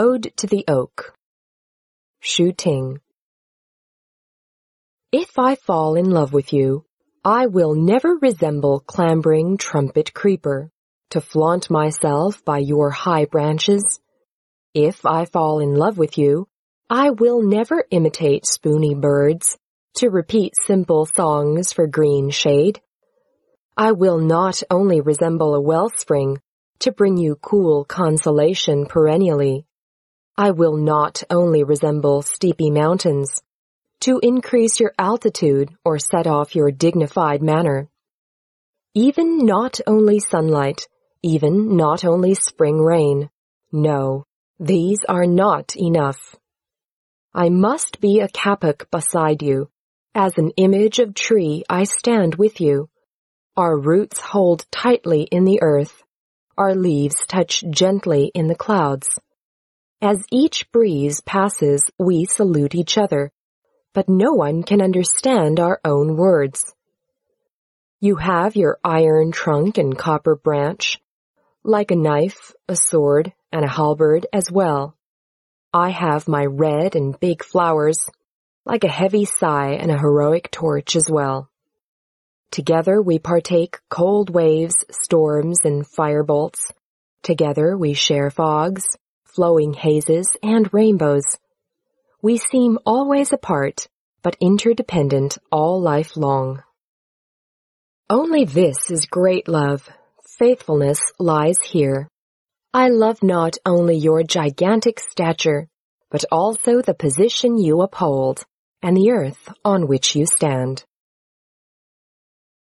Ode to the Oak Shu Ting If I fall in love with you, I will never resemble clambering trumpet creeper, to flaunt myself by your high branches. If I fall in love with you, I will never imitate spoony birds, to repeat simple songs for green shade. I will not only resemble a wellspring, to bring you cool consolation perennially. I will not only resemble steepy mountains, to increase your altitude or set off your dignified manner. Even not only sunlight, even not only spring rain. No, these are not enough. I must be a kapok beside you. As an image of tree I stand with you. Our roots hold tightly in the earth. Our leaves touch gently in the clouds. As each breeze passes, we salute each other, but no one can understand our own words. You have your iron trunk and copper branch, like a knife, a sword, and a halberd as well. I have my red and big flowers, like a heavy sigh and a heroic torch as well. Together we partake cold waves, storms, and firebolts. Together we share fogs, flowing hazes, and rainbows. We seem always apart, but interdependent all life long. Only this is great love. Faithfulness lies here. I love not only your gigantic stature, but also the position you uphold and the earth on which you stand.